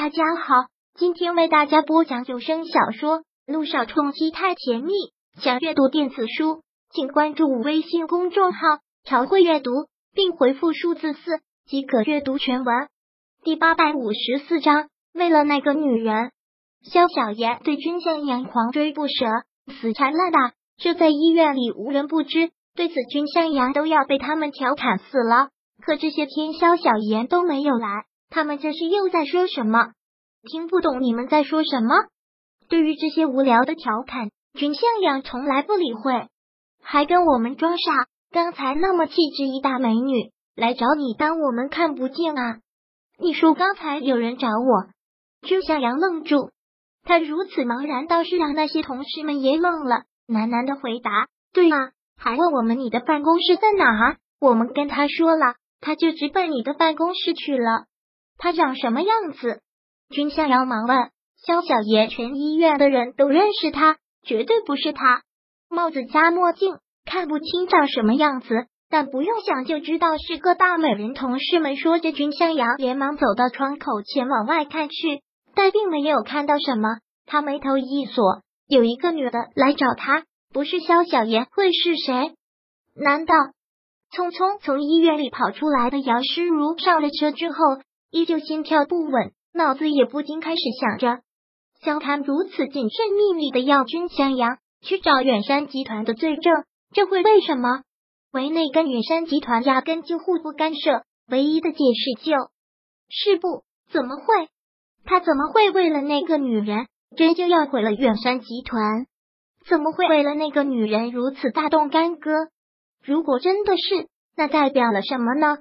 大家好，今天为大家播讲有声小说《路上冲击太甜蜜》。想阅读电子书，请关注微信公众号“朝会阅读”，并回复数字四即可阅读全文。第八百五十四章，为了那个女人，肖小妍对君向阳狂追不舍，死缠烂打，这在医院里无人不知。对此，君向阳都要被他们调侃死了。可这些天，肖小妍都没有来。他们这是又在说什么？听不懂你们在说什么。对于这些无聊的调侃，君向阳从来不理会，还跟我们装傻。刚才那么气质一大美女来找你，当我们看不见啊？你说刚才有人找我？君向阳愣住，他如此茫然，倒是让那些同事们也愣了，喃喃的回答：“对啊，还问我们你的办公室在哪？我们跟他说了，他就直奔你的办公室去了。”他长什么样子？君向阳忙问。肖小爷，全医院的人都认识他，绝对不是他。帽子加墨镜，看不清长什么样子，但不用想就知道是个大美人。同事们说着，君向阳连忙走到窗口前往外看去，但并没有看到什么。他眉头一锁，有一个女的来找他，不是肖小爷会是谁？难道匆匆从医院里跑出来的姚诗如？上了车之后。依旧心跳不稳，脑子也不禁开始想着：萧谭如此谨慎秘密的要君襄阳去找远山集团的罪证，这会为什么？为内跟远山集团压根就互不干涉，唯一的解释就是不怎么会？他怎么会为了那个女人真就要毁了远山集团？怎么会为了那个女人如此大动干戈？如果真的是，那代表了什么呢？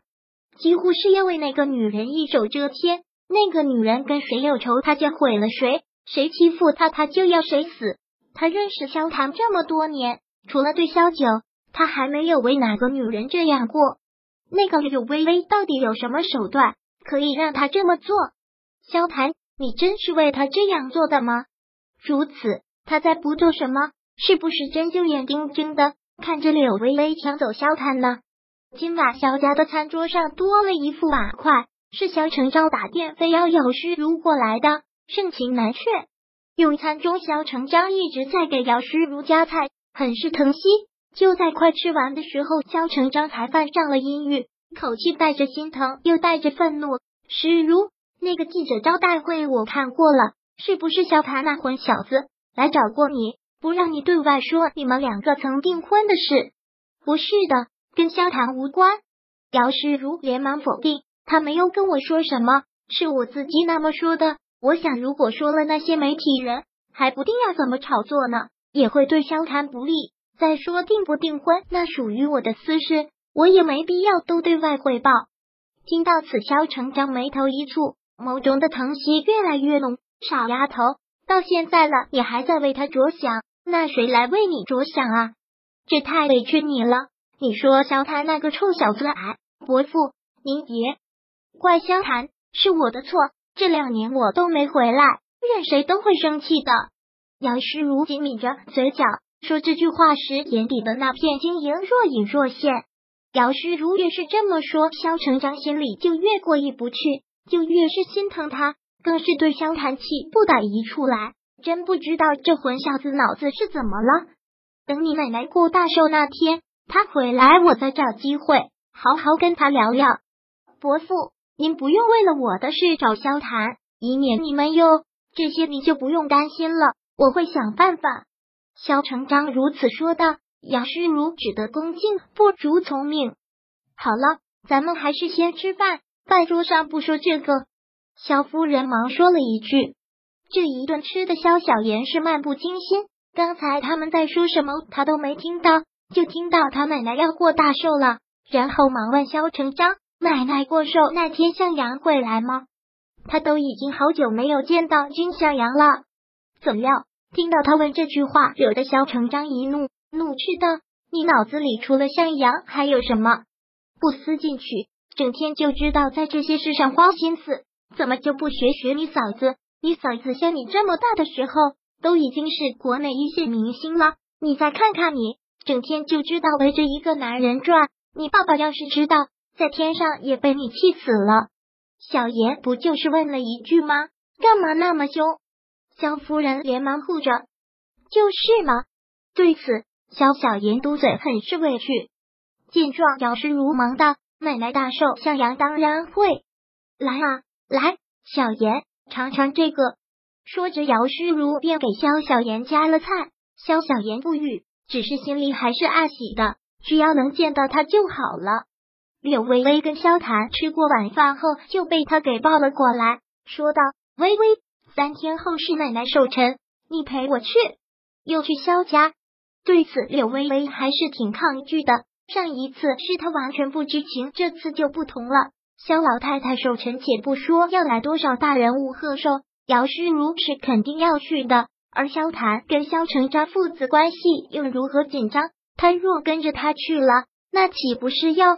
几乎是要为那个女人一手遮天，那个女人跟谁有仇，他就毁了谁；谁欺负他，他就要谁死。他认识萧谭这么多年，除了对萧九，他还没有为哪个女人这样过。那个柳微微到底有什么手段，可以让他这么做？萧谭，你真是为他这样做的吗？如此，他在不做什么？是不是真就眼睁睁的看着柳微微抢走萧谭呢？今晚萧家的餐桌上多了一副碗筷，是萧成章打电非要姚诗如过来的，盛情难却。用餐中，萧成章一直在给姚诗如夹菜，很是疼惜。就在快吃完的时候，肖成章才犯上了阴郁，口气带着心疼，又带着愤怒。诗如，那个记者招待会我看过了，是不是萧谭那混小子来找过你，不让你对外说你们两个曾订婚的事？不是的。跟萧谈无关，姚诗如连忙否定，他没有跟我说什么，是我自己那么说的。我想，如果说了，那些媒体人还不定要怎么炒作呢，也会对萧谈不利。再说订不订婚，那属于我的私事，我也没必要都对外汇报。听到此，萧成章眉头一蹙，眸中的疼惜越来越浓。傻丫头，到现在了，你还在为他着想，那谁来为你着想啊？这太委屈你了。你说萧谭那个臭小子矮，伯父您别怪萧谭，是我的错。这两年我都没回来，任谁都会生气的。杨诗如紧抿着嘴角，说这句话时眼底的那片晶莹若隐若现。姚诗如越是这么说，萧成章心里就越过意不去，就越是心疼他，更是对萧谭气不打一处来。真不知道这混小子脑子是怎么了。等你奶奶过大寿那天。他回来，我再找机会好好跟他聊聊。伯父，您不用为了我的事找萧谈，以免你们又这些，你就不用担心了。我会想办法。萧成章如此说道。杨诗如只得恭敬，不如从命。好了，咱们还是先吃饭，饭桌上不说这个。萧夫人忙说了一句。这一顿吃的，萧小言是漫不经心。刚才他们在说什么，他都没听到。就听到他奶奶要过大寿了，然后忙问萧成章：“奶奶过寿那天，向阳会来吗？”他都已经好久没有见到君向阳了。怎料听到他问这句话，惹得萧成章一怒，怒斥道：“你脑子里除了向阳还有什么？不思进取，整天就知道在这些事上花心思，怎么就不学学你嫂子？你嫂子像你这么大的时候，都已经是国内一线明星了，你再看看你。”整天就知道围着一个男人转，你爸爸要是知道，在天上也被你气死了。小爷不就是问了一句吗？干嘛那么凶？萧夫人连忙护着。就是嘛。对此，萧小言嘟嘴，很是委屈。见状，姚诗如忙道：“奶奶大寿，向阳当然会来啊，来，小言尝尝这个。”说着，姚诗如便给萧小言夹了菜。萧小言不语，只是心里还是暗喜的，只要能见到他就好了。柳微微跟萧谈吃过晚饭后，就被他给抱了过来，说道：“微微，三天后是奶奶寿辰，你陪我去。”又去萧家。对此，柳微微还是挺抗拒的。上一次是他完全不知情，这次就不同了。萧老太太寿辰，且不说要来多少大人物贺寿，姚诗如是肯定要去的。而萧谈跟萧成章父子关系又如何紧张？他若跟着他去了，那岂不是要？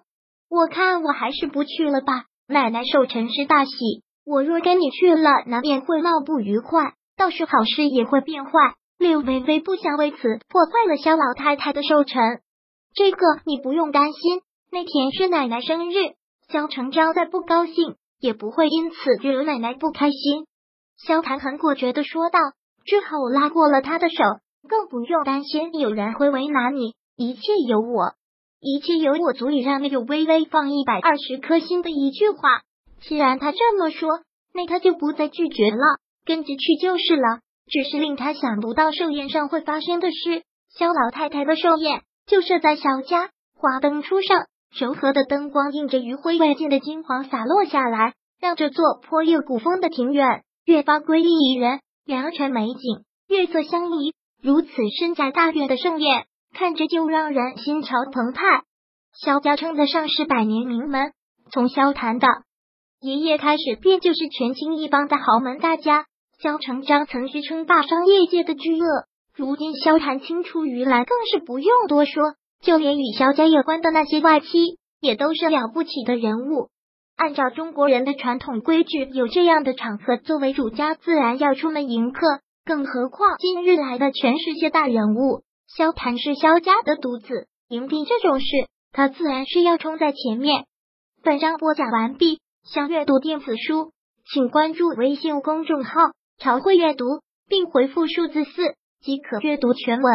我看我还是不去了吧。奶奶寿辰是大喜，我若跟你去了，难免会闹不愉快，倒是好事也会变坏。柳微微不想为此破坏了萧老太太的寿辰，这个你不用担心。那天是奶奶生日，萧成章再不高兴，也不会因此惹奶奶不开心。萧谈很果决的说道，之后拉过了他的手，更不用担心有人会为难你，一切有我，一切有我，足以让柳微微放一百二十颗心的一句话。既然他这么说，那他就不再拒绝了，跟着去就是了。只是令他想不到寿宴上会发生的事。肖老太太的寿宴就设在小家，华灯初上，柔和的灯光映着余晖未尽的金黄洒落下来，让这座颇有古风的庭院越发瑰丽怡人。良辰美景，月色相宜，如此身在大院的盛宴，看着就让人心潮澎湃。萧家称得上是百年名门，从萧谈的爷爷开始，便就是权倾一方的豪门大家。萧成章曾是称霸商业界的巨鳄，如今萧谈青出于蓝，更是不用多说。就连与萧家有关的那些外戚，也都是了不起的人物。按照中国人的传统规矩，有这样的场合，作为主家，自然要出门迎客。更何况今日来的全是些大人物，萧谈是萧家的独子，迎宾这种事，他自然是要冲在前面。本章播讲完毕，想阅读电子书，请关注微信公众号。朝会阅读，并回复数字四即可阅读全文。